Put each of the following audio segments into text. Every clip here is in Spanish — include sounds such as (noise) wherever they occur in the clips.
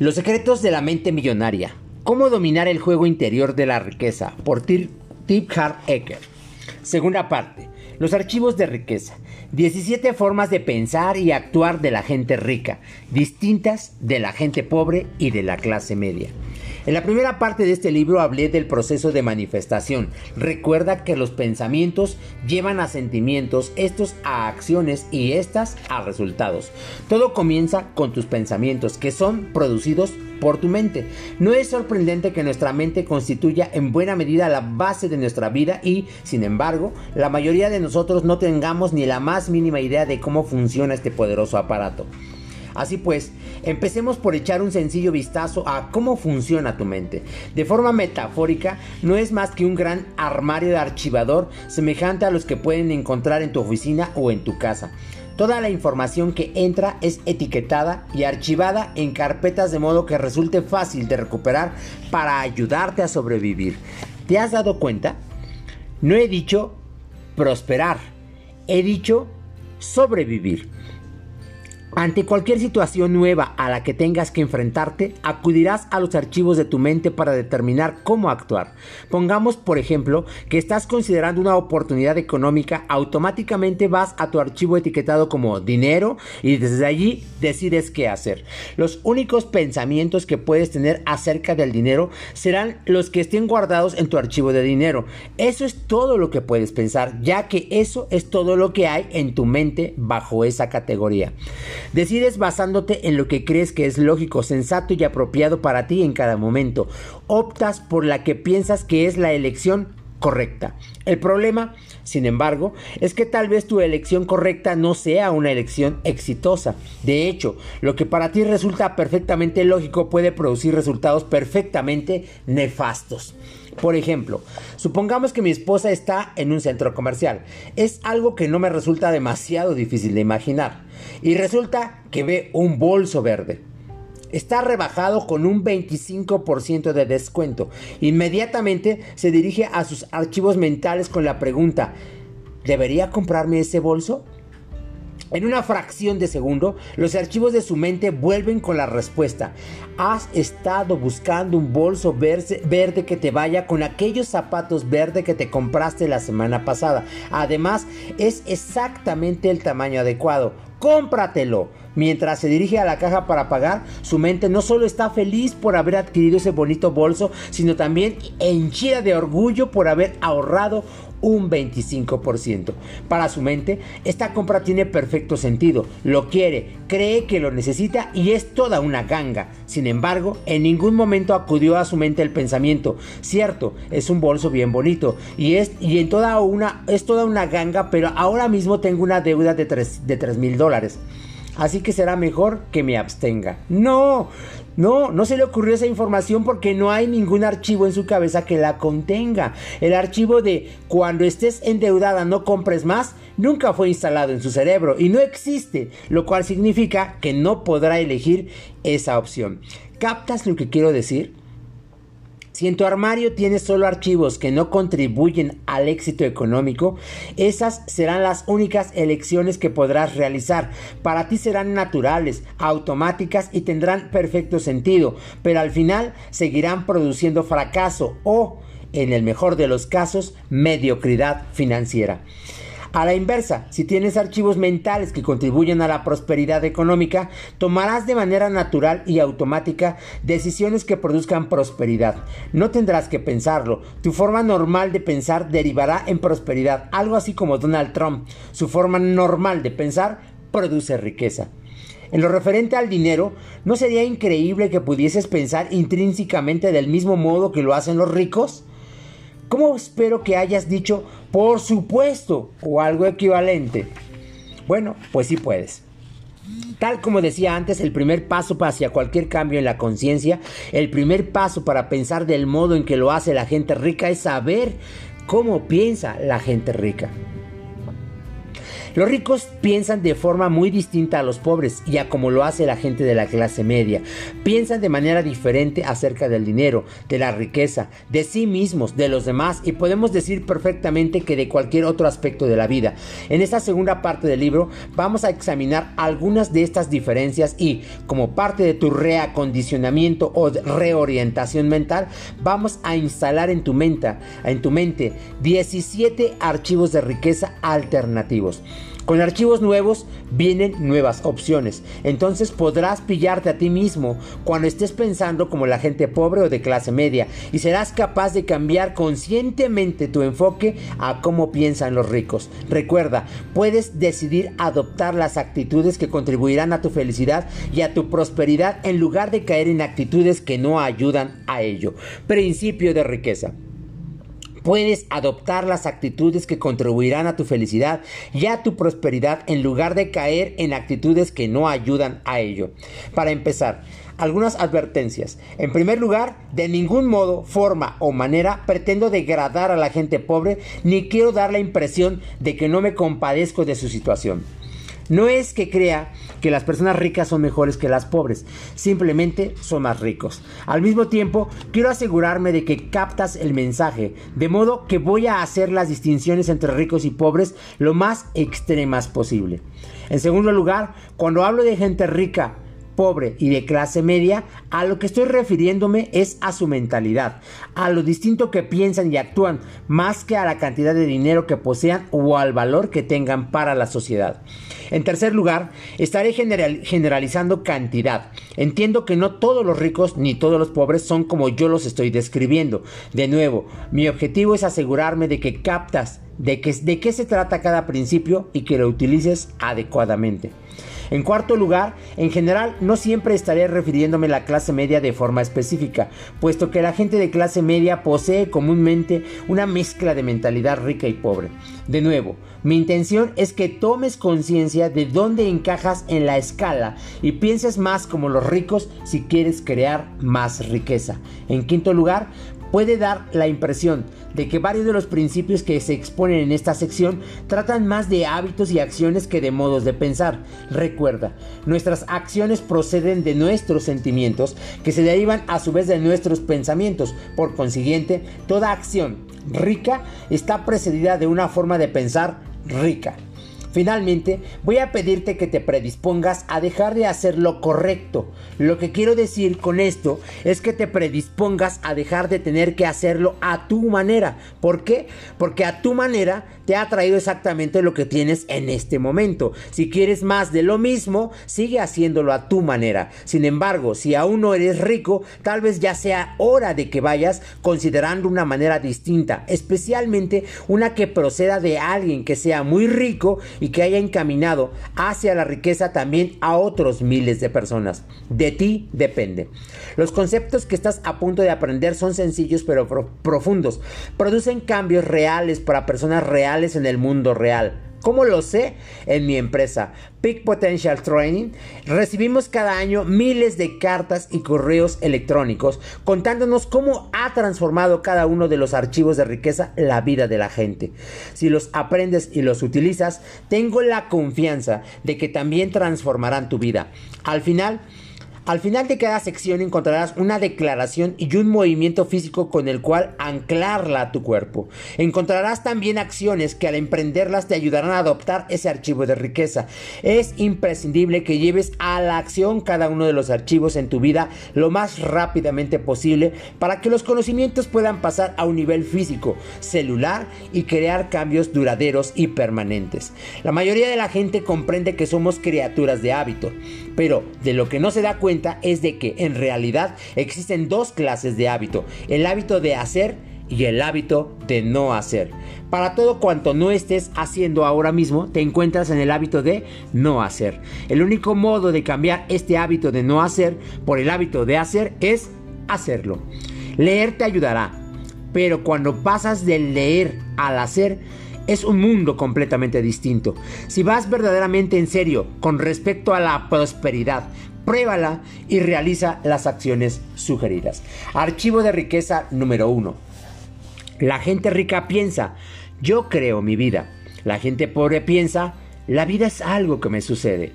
Los secretos de la mente millonaria. Cómo dominar el juego interior de la riqueza. Por Tip Hart Ecker. Segunda parte. Los archivos de riqueza. 17 formas de pensar y actuar de la gente rica, distintas de la gente pobre y de la clase media. En la primera parte de este libro hablé del proceso de manifestación. Recuerda que los pensamientos llevan a sentimientos, estos a acciones y estas a resultados. Todo comienza con tus pensamientos que son producidos por tu mente. No es sorprendente que nuestra mente constituya en buena medida la base de nuestra vida y, sin embargo, la mayoría de nosotros no tengamos ni la más mínima idea de cómo funciona este poderoso aparato. Así pues, empecemos por echar un sencillo vistazo a cómo funciona tu mente. De forma metafórica, no es más que un gran armario de archivador semejante a los que pueden encontrar en tu oficina o en tu casa. Toda la información que entra es etiquetada y archivada en carpetas de modo que resulte fácil de recuperar para ayudarte a sobrevivir. ¿Te has dado cuenta? No he dicho prosperar, he dicho sobrevivir. Ante cualquier situación nueva a la que tengas que enfrentarte, acudirás a los archivos de tu mente para determinar cómo actuar. Pongamos, por ejemplo, que estás considerando una oportunidad económica, automáticamente vas a tu archivo etiquetado como dinero y desde allí decides qué hacer. Los únicos pensamientos que puedes tener acerca del dinero serán los que estén guardados en tu archivo de dinero. Eso es todo lo que puedes pensar, ya que eso es todo lo que hay en tu mente bajo esa categoría. Decides basándote en lo que crees que es lógico, sensato y apropiado para ti en cada momento. Optas por la que piensas que es la elección correcta. El problema, sin embargo, es que tal vez tu elección correcta no sea una elección exitosa. De hecho, lo que para ti resulta perfectamente lógico puede producir resultados perfectamente nefastos. Por ejemplo, supongamos que mi esposa está en un centro comercial. Es algo que no me resulta demasiado difícil de imaginar. Y resulta que ve un bolso verde. Está rebajado con un 25% de descuento. Inmediatamente se dirige a sus archivos mentales con la pregunta, ¿debería comprarme ese bolso? En una fracción de segundo, los archivos de su mente vuelven con la respuesta. Has estado buscando un bolso verde que te vaya con aquellos zapatos verdes que te compraste la semana pasada. Además, es exactamente el tamaño adecuado. Cómpratelo. Mientras se dirige a la caja para pagar, su mente no solo está feliz por haber adquirido ese bonito bolso, sino también henchida de orgullo por haber ahorrado un 25%. Para su mente, esta compra tiene perfecto sentido, lo quiere, cree que lo necesita y es toda una ganga. Sin embargo, en ningún momento acudió a su mente el pensamiento, cierto, es un bolso bien bonito y es, y en toda una, es toda una ganga, pero ahora mismo tengo una deuda de 3 de mil dólares así que será mejor que me abstenga. No, no, no se le ocurrió esa información porque no hay ningún archivo en su cabeza que la contenga. El archivo de cuando estés endeudada no compres más nunca fue instalado en su cerebro y no existe, lo cual significa que no podrá elegir esa opción. ¿Captas lo que quiero decir? Si en tu armario tienes solo archivos que no contribuyen al éxito económico, esas serán las únicas elecciones que podrás realizar. Para ti serán naturales, automáticas y tendrán perfecto sentido, pero al final seguirán produciendo fracaso o, en el mejor de los casos, mediocridad financiera. A la inversa, si tienes archivos mentales que contribuyen a la prosperidad económica, tomarás de manera natural y automática decisiones que produzcan prosperidad. No tendrás que pensarlo. Tu forma normal de pensar derivará en prosperidad, algo así como Donald Trump. Su forma normal de pensar produce riqueza. En lo referente al dinero, ¿no sería increíble que pudieses pensar intrínsecamente del mismo modo que lo hacen los ricos? ¿Cómo espero que hayas dicho por supuesto o algo equivalente? Bueno, pues sí puedes. Tal como decía antes, el primer paso hacia cualquier cambio en la conciencia, el primer paso para pensar del modo en que lo hace la gente rica es saber cómo piensa la gente rica. Los ricos piensan de forma muy distinta a los pobres y a como lo hace la gente de la clase media. Piensan de manera diferente acerca del dinero, de la riqueza, de sí mismos, de los demás y podemos decir perfectamente que de cualquier otro aspecto de la vida. En esta segunda parte del libro vamos a examinar algunas de estas diferencias y como parte de tu reacondicionamiento o reorientación mental vamos a instalar en tu mente, en tu mente 17 archivos de riqueza alternativos. Con archivos nuevos vienen nuevas opciones. Entonces podrás pillarte a ti mismo cuando estés pensando como la gente pobre o de clase media y serás capaz de cambiar conscientemente tu enfoque a cómo piensan los ricos. Recuerda, puedes decidir adoptar las actitudes que contribuirán a tu felicidad y a tu prosperidad en lugar de caer en actitudes que no ayudan a ello. Principio de riqueza. Puedes adoptar las actitudes que contribuirán a tu felicidad y a tu prosperidad en lugar de caer en actitudes que no ayudan a ello. Para empezar, algunas advertencias. En primer lugar, de ningún modo, forma o manera pretendo degradar a la gente pobre ni quiero dar la impresión de que no me compadezco de su situación. No es que crea que las personas ricas son mejores que las pobres, simplemente son más ricos. Al mismo tiempo, quiero asegurarme de que captas el mensaje, de modo que voy a hacer las distinciones entre ricos y pobres lo más extremas posible. En segundo lugar, cuando hablo de gente rica pobre y de clase media, a lo que estoy refiriéndome es a su mentalidad, a lo distinto que piensan y actúan, más que a la cantidad de dinero que posean o al valor que tengan para la sociedad. En tercer lugar, estaré generalizando cantidad. Entiendo que no todos los ricos ni todos los pobres son como yo los estoy describiendo. De nuevo, mi objetivo es asegurarme de que captas de, de qué se trata cada principio y que lo utilices adecuadamente. En cuarto lugar, en general no siempre estaré refiriéndome a la clase media de forma específica, puesto que la gente de clase media posee comúnmente una mezcla de mentalidad rica y pobre. De nuevo, mi intención es que tomes conciencia de dónde encajas en la escala y pienses más como los ricos si quieres crear más riqueza. En quinto lugar, puede dar la impresión de que varios de los principios que se exponen en esta sección tratan más de hábitos y acciones que de modos de pensar. Recuerda, nuestras acciones proceden de nuestros sentimientos que se derivan a su vez de nuestros pensamientos. Por consiguiente, toda acción rica está precedida de una forma de pensar rica. Finalmente, voy a pedirte que te predispongas a dejar de hacer lo correcto. Lo que quiero decir con esto es que te predispongas a dejar de tener que hacerlo a tu manera. ¿Por qué? Porque a tu manera te ha traído exactamente lo que tienes en este momento. Si quieres más de lo mismo, sigue haciéndolo a tu manera. Sin embargo, si aún no eres rico, tal vez ya sea hora de que vayas considerando una manera distinta, especialmente una que proceda de alguien que sea muy rico y que haya encaminado hacia la riqueza también a otros miles de personas. De ti depende. Los conceptos que estás a punto de aprender son sencillos pero profundos. Producen cambios reales para personas reales en el mundo real. ¿Cómo lo sé? En mi empresa, Peak Potential Training, recibimos cada año miles de cartas y correos electrónicos contándonos cómo ha transformado cada uno de los archivos de riqueza la vida de la gente. Si los aprendes y los utilizas, tengo la confianza de que también transformarán tu vida. Al final, al final de cada sección encontrarás una declaración y un movimiento físico con el cual anclarla a tu cuerpo. Encontrarás también acciones que al emprenderlas te ayudarán a adoptar ese archivo de riqueza. Es imprescindible que lleves a la acción cada uno de los archivos en tu vida lo más rápidamente posible para que los conocimientos puedan pasar a un nivel físico, celular y crear cambios duraderos y permanentes. La mayoría de la gente comprende que somos criaturas de hábito, pero de lo que no se da cuenta es de que en realidad existen dos clases de hábito, el hábito de hacer y el hábito de no hacer. Para todo cuanto no estés haciendo ahora mismo, te encuentras en el hábito de no hacer. El único modo de cambiar este hábito de no hacer por el hábito de hacer es hacerlo. Leer te ayudará, pero cuando pasas del leer al hacer, es un mundo completamente distinto. Si vas verdaderamente en serio con respecto a la prosperidad, pruébala y realiza las acciones sugeridas. Archivo de riqueza número 1. La gente rica piensa, yo creo mi vida. La gente pobre piensa, La vida es algo que me sucede.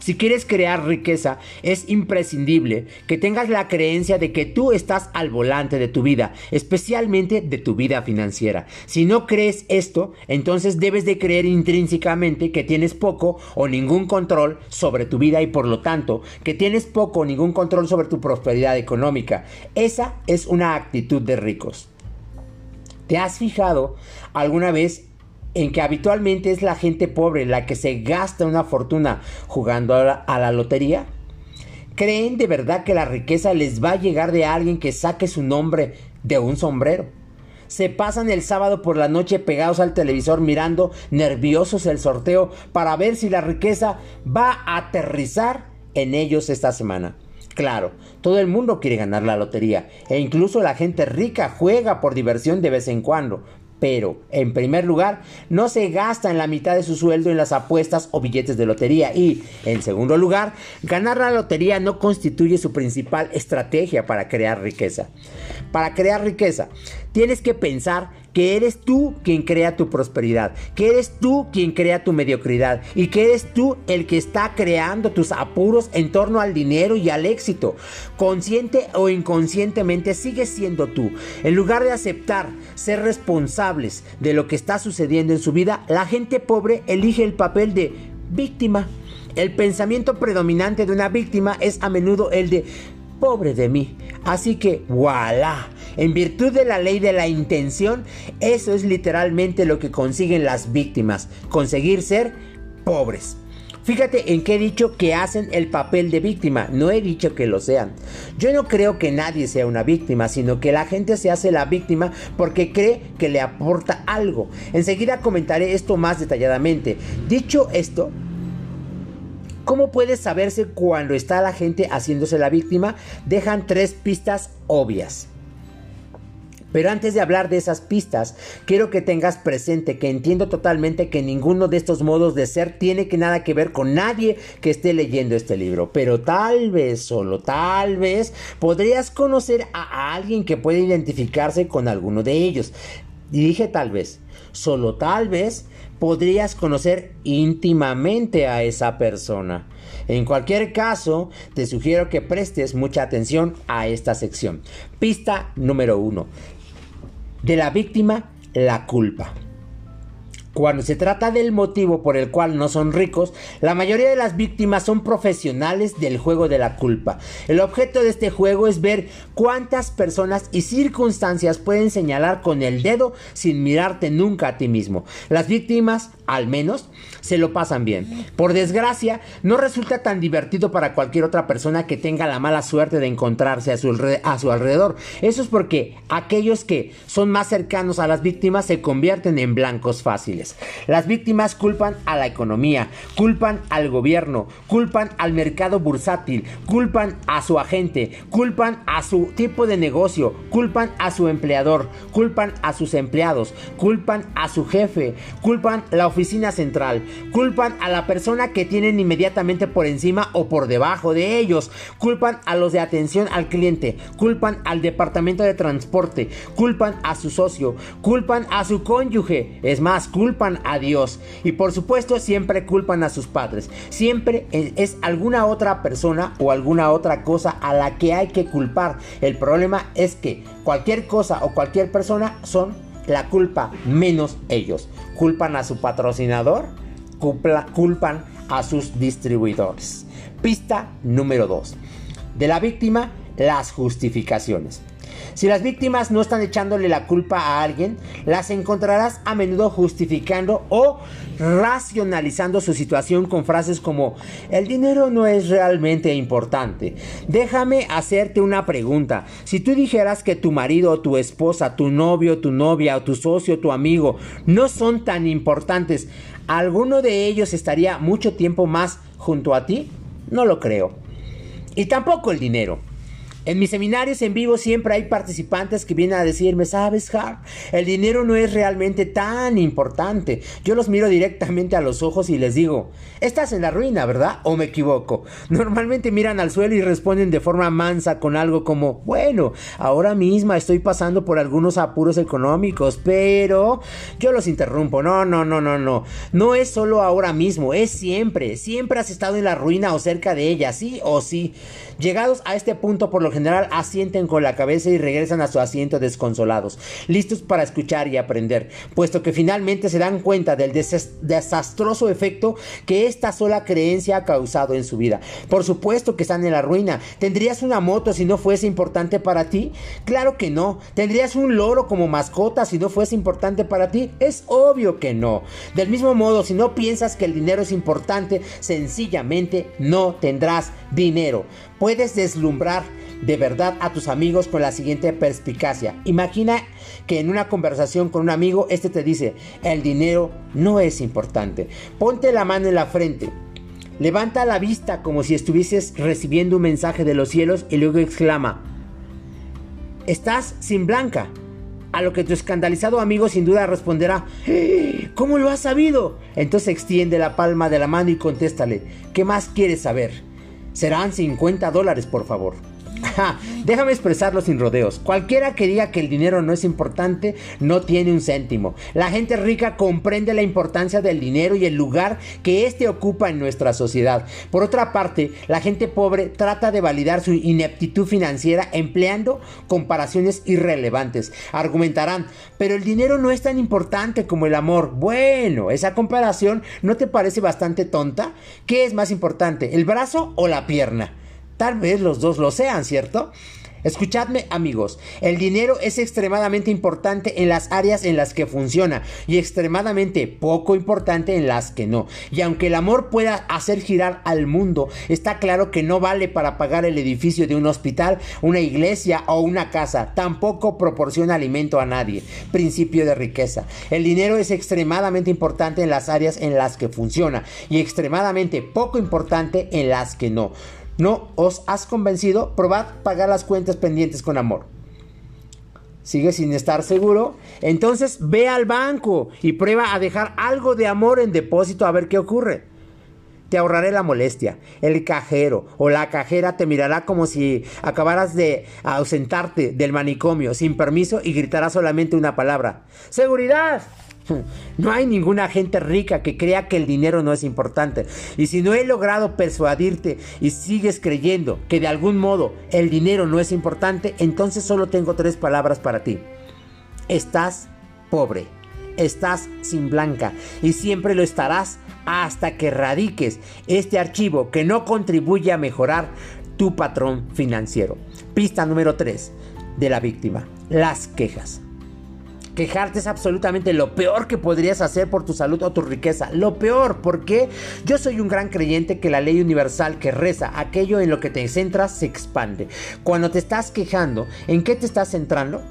Si quieres crear riqueza, es imprescindible que tengas la creencia de que tú estás al volante de tu vida, especialmente de tu vida financiera. Si no crees esto, entonces debes de creer intrínsecamente que tienes poco o ningún control sobre tu vida y por lo tanto que tienes poco o ningún control sobre tu prosperidad económica. Esa es una actitud de ricos. ¿Te has fijado alguna vez en que habitualmente es la gente pobre la que se gasta una fortuna jugando a la, lotería? ¿Creen de verdad que la riqueza les va a llegar de alguien que saque su nombre de un sombrero? Se pasan el sábado por la noche pegados al televisor mirando nerviosos el sorteo para ver si la riqueza va a aterrizar en ellos esta semana. Claro, todo el mundo quiere ganar la lotería e incluso la gente rica juega por diversión de vez en cuando, pero, en primer lugar, no se gasta en la mitad de su sueldo en las apuestas o billetes de lotería y, en segundo lugar, ganar la lotería no constituye su principal estrategia para crear riqueza. Para crear riqueza, tienes que pensar que eres tú quien crea tu prosperidad, que eres tú quien crea tu mediocridad y que eres tú el que está creando tus apuros en torno al dinero y al éxito. Consciente o inconscientemente sigues siendo tú. En lugar de aceptar ser responsables de lo que está sucediendo en su vida, la gente pobre elige el papel de víctima. El pensamiento predominante de una víctima es a menudo el de pobre de mí. Así que, voilà. En virtud de la ley de la intención, eso es literalmente lo que consiguen las víctimas, conseguir ser pobres. Fíjate en que he dicho que hacen el papel de víctima, no he dicho que lo sean. Yo no creo que nadie sea una víctima, sino que la gente se hace la víctima porque cree que le aporta algo. Enseguida comentaré esto más detalladamente. Dicho esto, ¿Cómo puede saberse cuando está la gente haciéndose la víctima? Dejan tres pistas obvias. Pero antes de hablar de esas pistas, quiero que tengas presente que entiendo totalmente que ninguno de estos modos de ser tiene que nada que ver con nadie que esté leyendo este libro. Pero tal vez, solo tal vez, podrías conocer a alguien que puede identificarse con alguno de ellos. Y dije tal vez, solo tal vez podrías conocer íntimamente a esa persona. En cualquier caso, te sugiero que prestes mucha atención a esta sección. Pista número uno. De la víctima, la culpa. Cuando se trata del motivo por el cual no son ricos, la mayoría de las víctimas son profesionales del juego de la culpa. El objeto de este juego es ver cuántas personas y circunstancias pueden señalar con el dedo sin mirarte nunca a ti mismo. Las víctimas, al menos, se lo pasan bien. Por desgracia, no resulta tan divertido para cualquier otra persona que tenga la mala suerte de encontrarse a su, alrededor. Eso es porque aquellos que son más cercanos a las víctimas se convierten en blancos fáciles. Las víctimas culpan a la economía, culpan al gobierno, culpan al mercado bursátil, culpan a su agente, culpan a su tipo de negocio, culpan a su empleador, culpan a sus empleados, culpan a su jefe, culpan la oficina central, culpan a la persona que tienen inmediatamente por encima o por debajo de ellos, culpan a los de atención al cliente, culpan al departamento de transporte, culpan a su socio, culpan a su cónyuge, es más, culpan a Dios. Y por supuesto siempre culpan a sus padres. Siempre es alguna otra persona o alguna otra cosa a la que hay que culpar. El problema es que cualquier cosa o cualquier persona son la culpa menos ellos. Culpan a su patrocinador, culpan a sus distribuidores. Pista número 2. De la víctima, las justificaciones. Si las víctimas no están echándole la culpa a alguien, las encontrarás a menudo justificando o racionalizando su situación con frases como el dinero no es realmente importante. Déjame hacerte una pregunta. Si tú dijeras que tu marido tu esposa, tu novio, tu novia o tu socio, tu amigo no son tan importantes, ¿alguno de ellos estaría mucho tiempo más junto a ti? No lo creo. Y tampoco el dinero. En mis seminarios en vivo siempre hay participantes que vienen a decirme, sabes, Har, el dinero no es realmente tan importante. Yo los miro directamente a los ojos y les digo, estás en la ruina, ¿verdad? ¿O me equivoco? Normalmente miran al suelo y responden de forma mansa con algo como, bueno, ahora misma estoy pasando por algunos apuros económicos, pero yo los interrumpo. No, no, no, no, no. No es solo ahora mismo, es siempre. Siempre has estado en la ruina o cerca de ella, sí o sí. Llegados a este punto, por lo general, asienten con la cabeza y regresan a su asiento desconsolados, listos para escuchar y aprender, puesto que finalmente se dan cuenta del desastroso efecto que esta sola creencia ha causado en su vida. Por supuesto que están en la ruina. ¿Tendrías una moto si no fuese importante para ti? Claro que no. ¿Tendrías un loro como mascota si no fuese importante para ti? Es obvio que no. Del mismo modo, si no piensas que el dinero es importante, sencillamente no tendrás dinero. Puedes deslumbrar de verdad a tus amigos con la siguiente perspicacia. Imagina que en una conversación con un amigo, este te dice, el dinero no es importante. Ponte la mano en la frente. Levanta la vista como si estuvieses recibiendo un mensaje de los cielos y luego exclama, estás sin blanca. A lo que tu escandalizado amigo sin duda responderá, ¡Eh! ¿cómo lo has sabido? Entonces extiende la palma de la mano y contéstale, ¿qué más quieres saber? Serán 50 dólares, por favor. Déjame expresarlo sin rodeos. Cualquiera que diga que el dinero no es importante no tiene un céntimo. La gente rica comprende la importancia del dinero y el lugar que éste ocupa en nuestra sociedad. Por otra parte, la gente pobre trata de validar su ineptitud financiera empleando comparaciones irrelevantes. Argumentarán, pero el dinero no es tan importante como el amor. Bueno, esa comparación ¿no te parece bastante tonta? ¿Qué es más importante, el brazo o la pierna? Tal vez los dos lo sean, ¿cierto? Escuchadme amigos, el dinero es extremadamente importante en las áreas en las que funciona y extremadamente poco importante en las que no. Y aunque el amor pueda hacer girar al mundo, está claro que no vale para pagar el edificio de un hospital, una iglesia o una casa. Tampoco proporciona alimento a nadie. Principio de riqueza. El dinero es extremadamente importante en las áreas en las que funciona y extremadamente poco importante en las que no. ¿No os has convencido? Probad pagar las cuentas pendientes con amor. ¿Sigue sin estar seguro? Entonces ve al banco y prueba a dejar algo de amor en depósito a ver qué ocurre. Te ahorraré la molestia. El cajero o la cajera te mirará como si acabaras de ausentarte del manicomio sin permiso y gritará solamente una palabra. ¡Seguridad! (laughs) No hay ninguna gente rica que crea que el dinero no es importante. Y si no he logrado persuadirte y sigues creyendo que de algún modo el dinero no es importante, entonces solo tengo tres palabras para ti. Estás pobre, estás sin blanca y siempre lo estarás hasta que radiques este archivo que no contribuye a mejorar tu patrón financiero. Pista número 3 de la víctima, las quejas. Quejarte es absolutamente lo peor que podrías hacer por tu salud o tu riqueza. Lo peor, porque yo soy un gran creyente que la ley universal que reza, aquello en lo que te centras se expande. Cuando te estás quejando, ¿en qué te estás centrando?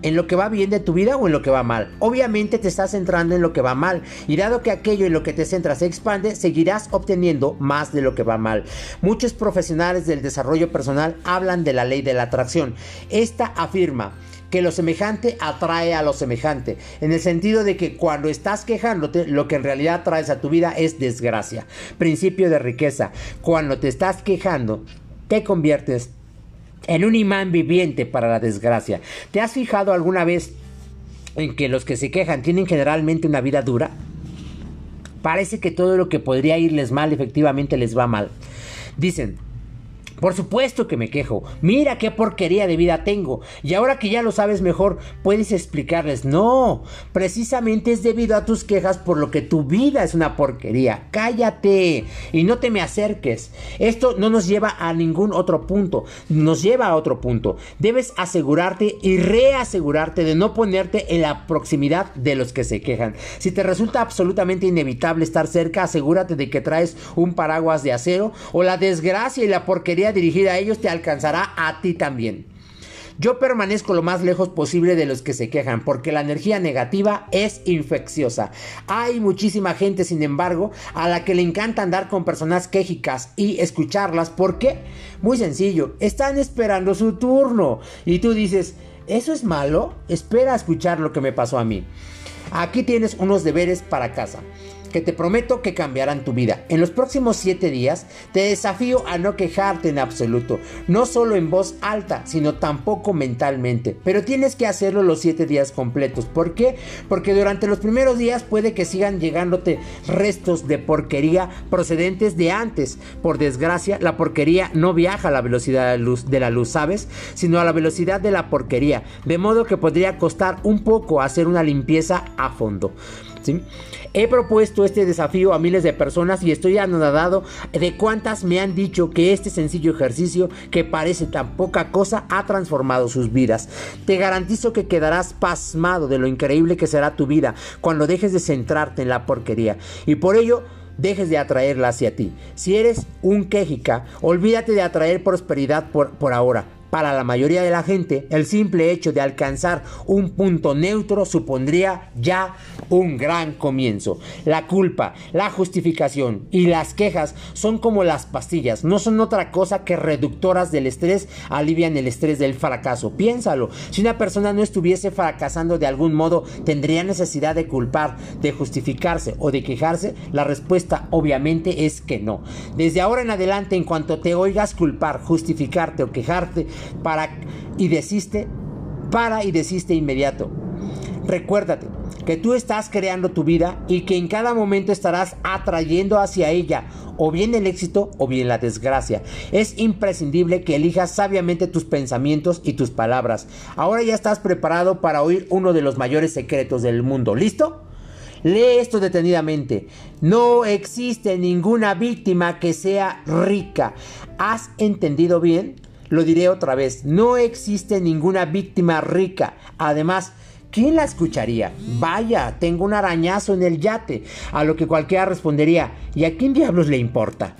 ¿En lo que va bien de tu vida o en lo que va mal? Obviamente te estás centrando en lo que va mal y dado que aquello en lo que te centras se expande, seguirás obteniendo más de lo que va mal. Muchos profesionales del desarrollo personal hablan de la ley de la atracción. Esta afirma que lo semejante atrae a lo semejante, en el sentido de que cuando estás quejándote, lo que en realidad traes a tu vida es desgracia. Principio de riqueza, cuando te estás quejando, te conviertes en un imán viviente para la desgracia. ¿Te has fijado alguna vez en que los que se quejan tienen generalmente una vida dura? Parece que todo lo que podría irles mal efectivamente les va mal. Dicen, por supuesto que me quejo. Mira qué porquería de vida tengo. Y ahora que ya lo sabes mejor, puedes explicarles, no, precisamente es debido a tus quejas por lo que tu vida es una porquería. Cállate y no te me acerques. Esto no nos lleva a ningún otro punto, nos lleva a otro punto. Debes asegurarte y reasegurarte de no ponerte en la proximidad de los que se quejan. Si te resulta absolutamente inevitable estar cerca, asegúrate de que traes un paraguas de acero o la desgracia y la porquería dirigida a ellos te alcanzará a ti también. Yo permanezco lo más lejos posible de los que se quejan, porque la energía negativa es infecciosa. Hay muchísima gente, sin embargo, a la que le encanta andar con personas quejicas y escucharlas. ¿Por qué? Muy sencillo, están esperando su turno. Y tú dices, ¿eso es malo? Espera a escuchar lo que me pasó a mí. Aquí tienes unos deberes para casa que te prometo que cambiarán tu vida. En los próximos 7 días te desafío a no quejarte en absoluto, no solo en voz alta, sino tampoco mentalmente. Pero tienes que hacerlo los 7 días completos. ¿Por qué? Porque durante los primeros días puede que sigan llegándote restos de porquería procedentes de antes. Por desgracia, la porquería no viaja a la velocidad de la luz, de la luz ¿sabes? Sino a la velocidad de la porquería. De modo que podría costar un poco hacer una limpieza a fondo. He propuesto este desafío a miles de personas y estoy anodado de cuántas me han dicho que este sencillo ejercicio que parece tan poca cosa ha transformado sus vidas. Te garantizo que quedarás pasmado de lo increíble que será tu vida cuando dejes de centrarte en la porquería. Y por ello dejes de atraerla hacia ti. Si eres un quejica, olvídate de atraer prosperidad por, por ahora. Para la mayoría de la gente, el simple hecho de alcanzar un punto neutro supondría ya un gran comienzo. La culpa, la justificación y las quejas son como las pastillas, no son otra cosa que reductoras del estrés, alivian el estrés del fracaso. Piénsalo, si una persona no estuviese fracasando de algún modo, tendría necesidad de culpar, de justificarse o de quejarse, la respuesta obviamente es que no. Desde ahora en adelante, en cuanto te oigas culpar, justificarte o quejarte, para y desiste, para y desiste inmediato. Recuérdate que tú estás creando tu vida y que en cada momento estarás atrayendo hacia ella o bien el éxito o bien la desgracia. Es imprescindible que elijas sabiamente tus pensamientos y tus palabras. Ahora ya estás preparado para oír uno de los mayores secretos del mundo. ¿Listo? Lee esto detenidamente. No existe ninguna víctima que sea rica. ¿Has entendido bien? Lo diré otra vez, no existe ninguna víctima rica. Además, ¿quién la escucharía? Vaya, tengo un arañazo en el yate. A lo que cualquiera respondería, ¿y a quién diablos le importa?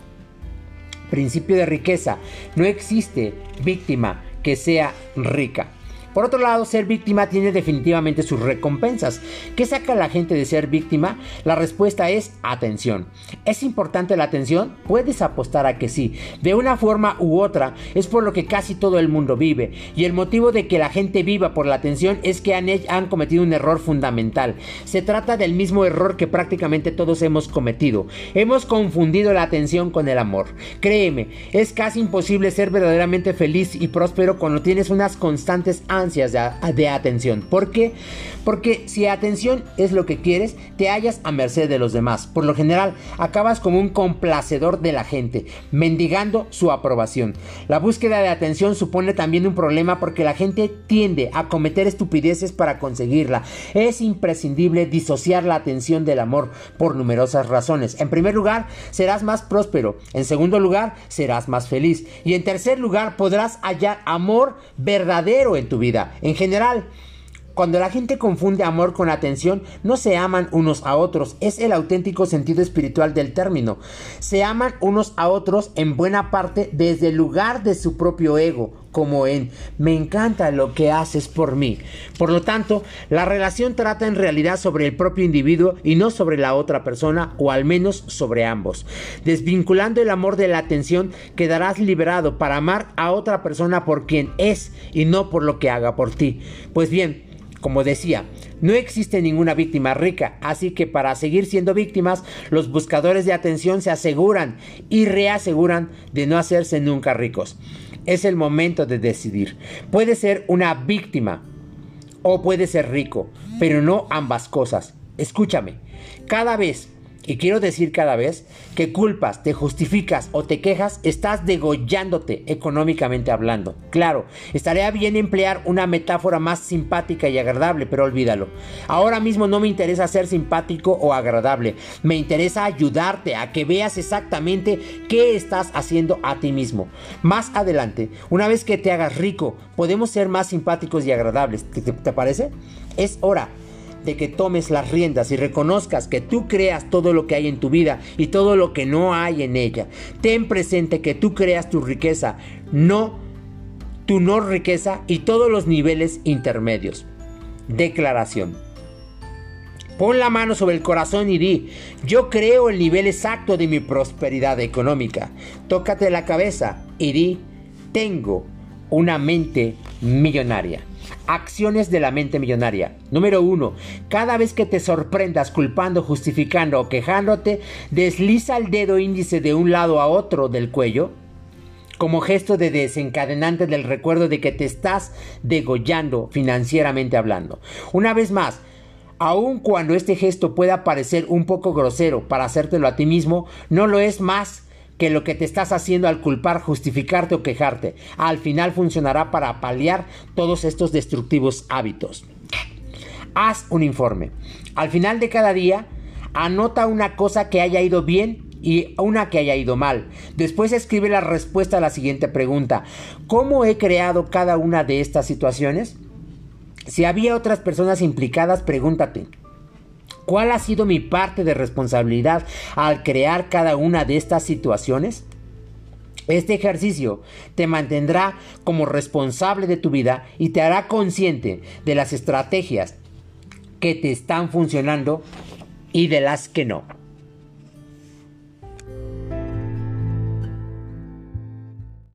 Principio de riqueza. No existe víctima que sea rica. Por otro lado, ser víctima tiene definitivamente sus recompensas. ¿Qué saca la gente de ser víctima? La respuesta es atención. ¿Es importante la atención? Puedes apostar a que sí. De una forma u otra, es por lo que casi todo el mundo vive. Y el motivo de que la gente viva por la atención es que han, han cometido un error fundamental. Se trata del mismo error que prácticamente todos hemos cometido. Hemos confundido la atención con el amor. Créeme, es casi imposible ser verdaderamente feliz y próspero cuando tienes unas constantes de, atención. ¿Por qué? Porque si atención es lo que quieres, te hallas a merced de los demás. Por lo general, acabas como un complacedor de la gente, mendigando su aprobación. La búsqueda de atención supone también un problema porque la gente tiende a cometer estupideces para conseguirla. Es imprescindible disociar la atención del amor por numerosas razones. En primer lugar, serás más próspero. En segundo lugar, serás más feliz. Y en tercer lugar, podrás hallar amor verdadero en tu vida. En general, cuando la gente confunde amor con atención, no se aman unos a otros, es el auténtico sentido espiritual del término. Se aman unos a otros en buena parte desde el lugar de su propio ego, como en me encanta lo que haces por mí. Por lo tanto, la relación trata en realidad sobre el propio individuo y no sobre la otra persona, o al menos sobre ambos. Desvinculando el amor de la atención, quedarás liberado para amar a otra persona por quien es y no por lo que haga por ti. Pues bien, como decía, no existe ninguna víctima rica, así que para seguir siendo víctimas, los buscadores de atención se aseguran y reaseguran de no hacerse nunca ricos. Es el momento de decidir. Puede ser una víctima o puede ser rico, pero no ambas cosas. Escúchame, cada vez y quiero decir cada vez que culpas, te justificas o te quejas, estás degollándote económicamente hablando. Claro, estaría bien emplear una metáfora más simpática y agradable, pero olvídalo. Ahora mismo no me interesa ser simpático o agradable, me interesa ayudarte a que veas exactamente qué estás haciendo a ti mismo. Más adelante, una vez que te hagas rico, podemos ser más simpáticos y agradables. ¿Te, te parece? Es hora que tomes las riendas y reconozcas que tú creas todo lo que hay en tu vida y todo lo que no hay en ella. Ten presente que tú creas tu riqueza, no tu no riqueza y todos los niveles intermedios. Declaración. Pon la mano sobre el corazón y di, yo creo el nivel exacto de mi prosperidad económica. Tócate la cabeza y di, tengo una mente millonaria. Acciones de la mente millonaria. Número uno, cada vez que te sorprendas culpando, justificando o quejándote, desliza el dedo índice de un lado a otro del cuello como gesto de desencadenante del recuerdo de que te estás degollando financieramente hablando. Una vez más, aun cuando este gesto pueda parecer un poco grosero para hacértelo a ti mismo, no lo es más que lo que te estás haciendo al culpar, justificarte o quejarte. Al final funcionará para paliar todos estos destructivos hábitos. Haz un informe. Al final de cada día, anota una cosa que haya ido bien y una que haya ido mal. Después escribe la respuesta a la siguiente pregunta. ¿Cómo he creado cada una de estas situaciones? Si había otras personas implicadas, pregúntate, ¿cuál ha sido mi parte de responsabilidad al crear cada una de estas situaciones? Este ejercicio te mantendrá como responsable de tu vida y te hará consciente de las estrategias que te están funcionando y de las que no.